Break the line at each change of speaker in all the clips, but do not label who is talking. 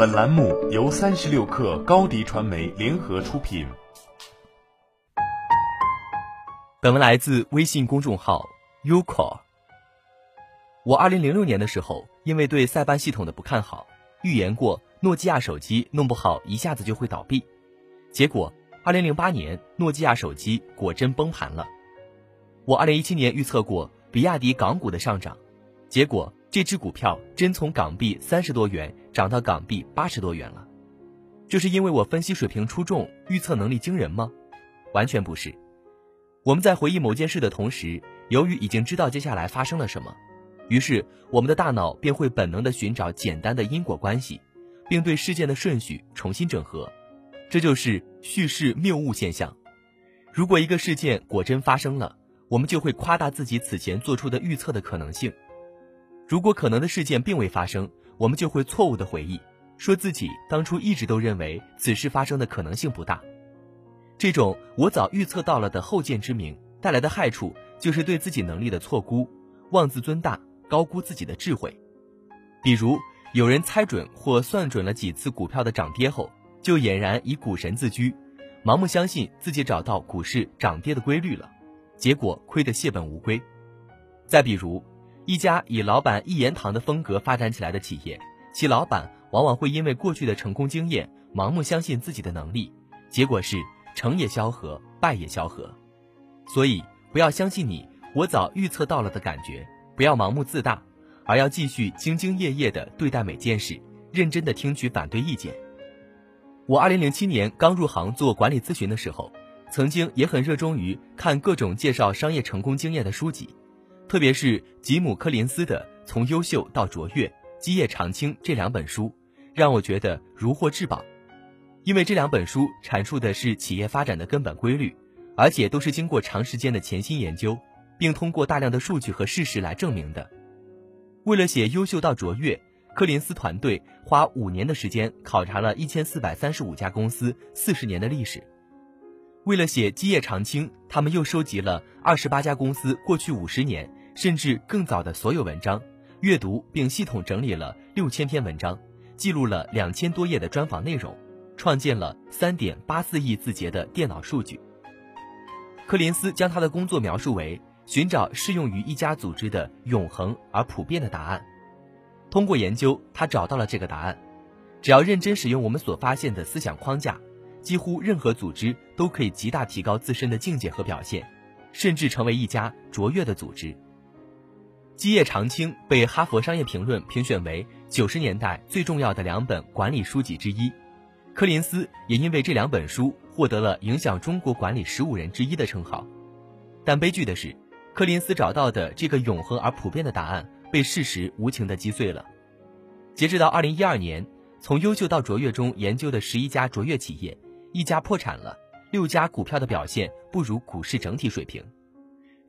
本栏目由三十六氪高低传媒联合出品。
本文来自微信公众号 Uco。我二零零六年的时候，因为对塞班系统的不看好，预言过诺基亚手机弄不好一下子就会倒闭。结果，二零零八年诺基亚手机果真崩盘了。我二零一七年预测过比亚迪港股的上涨，结果这只股票真从港币三十多元涨到港币八十多元了。就是因为我分析水平出众，预测能力惊人吗？完全不是。我们在回忆某件事的同时，由于已经知道接下来发生了什么，于是我们的大脑便会本能的寻找简单的因果关系，并对事件的顺序重新整合。这就是叙事谬误现象。如果一个事件果真发生了，我们就会夸大自己此前做出的预测的可能性；如果可能的事件并未发生，我们就会错误的回忆，说自己当初一直都认为此事发生的可能性不大。这种我早预测到了的后见之明带来的害处，就是对自己能力的错估，妄自尊大，高估自己的智慧。比如，有人猜准或算准了几次股票的涨跌后，就俨然以股神自居，盲目相信自己找到股市涨跌的规律了，结果亏得血本无归。再比如，一家以老板一言堂的风格发展起来的企业，其老板往往会因为过去的成功经验，盲目相信自己的能力，结果是。成也萧何，败也萧何，所以不要相信你我早预测到了的感觉，不要盲目自大，而要继续兢兢业业地对待每件事，认真地听取反对意见。我二零零七年刚入行做管理咨询的时候，曾经也很热衷于看各种介绍商业成功经验的书籍，特别是吉姆·柯林斯的《从优秀到卓越，基业长青》这两本书，让我觉得如获至宝。因为这两本书阐述的是企业发展的根本规律，而且都是经过长时间的潜心研究，并通过大量的数据和事实来证明的。为了写《优秀到卓越》，柯林斯团队花五年的时间考察了一千四百三十五家公司四十年的历史；为了写《基业长青》，他们又收集了二十八家公司过去五十年甚至更早的所有文章，阅读并系统整理了六千篇文章，记录了两千多页的专访内容。创建了三点八四亿字节的电脑数据。柯林斯将他的工作描述为寻找适用于一家组织的永恒而普遍的答案。通过研究，他找到了这个答案：只要认真使用我们所发现的思想框架，几乎任何组织都可以极大提高自身的境界和表现，甚至成为一家卓越的组织。基业长青被哈佛商业评论评选为九十年代最重要的两本管理书籍之一。柯林斯也因为这两本书获得了影响中国管理十五人之一的称号，但悲剧的是，柯林斯找到的这个永恒而普遍的答案被事实无情地击碎了。截止到二零一二年，从优秀到卓越中研究的十一家卓越企业，一家破产了，六家股票的表现不如股市整体水平。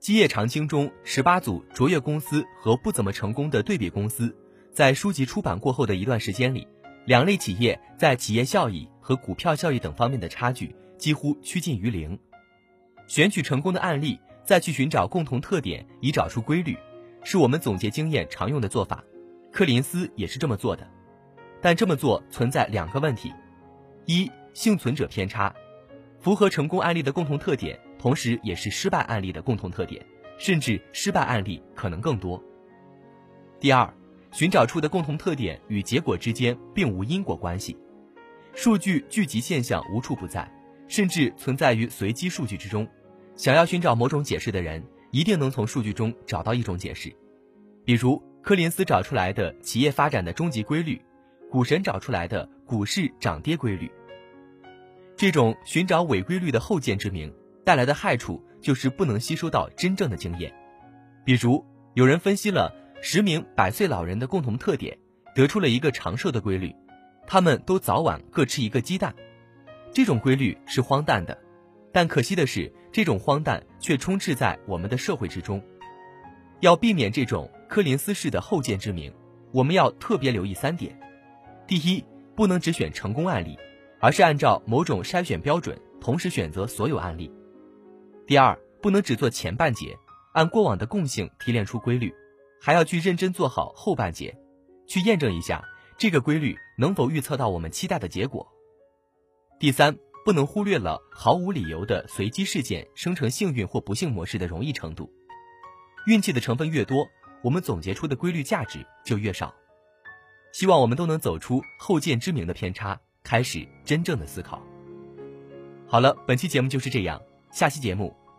基业长青中十八组卓越公司和不怎么成功的对比公司，在书籍出版过后的一段时间里。两类企业在企业效益和股票效益等方面的差距几乎趋近于零。选取成功的案例，再去寻找共同特点，以找出规律，是我们总结经验常用的做法。柯林斯也是这么做的，但这么做存在两个问题：一、幸存者偏差，符合成功案例的共同特点，同时也是失败案例的共同特点，甚至失败案例可能更多；第二。寻找出的共同特点与结果之间并无因果关系，数据聚集现象无处不在，甚至存在于随机数据之中。想要寻找某种解释的人，一定能从数据中找到一种解释。比如柯林斯找出来的企业发展的终极规律，股神找出来的股市涨跌规律。这种寻找伪规律的后见之明带来的害处，就是不能吸收到真正的经验。比如有人分析了。十名百岁老人的共同特点，得出了一个长寿的规律：他们都早晚各吃一个鸡蛋。这种规律是荒诞的，但可惜的是，这种荒诞却充斥在我们的社会之中。要避免这种柯林斯式的后见之明，我们要特别留意三点：第一，不能只选成功案例，而是按照某种筛选标准同时选择所有案例；第二，不能只做前半节，按过往的共性提炼出规律。还要去认真做好后半节，去验证一下这个规律能否预测到我们期待的结果？第三，不能忽略了毫无理由的随机事件生成幸运或不幸模式的容易程度。运气的成分越多，我们总结出的规律价值就越少。希望我们都能走出后见之明的偏差，开始真正的思考。好了，本期节目就是这样，下期节目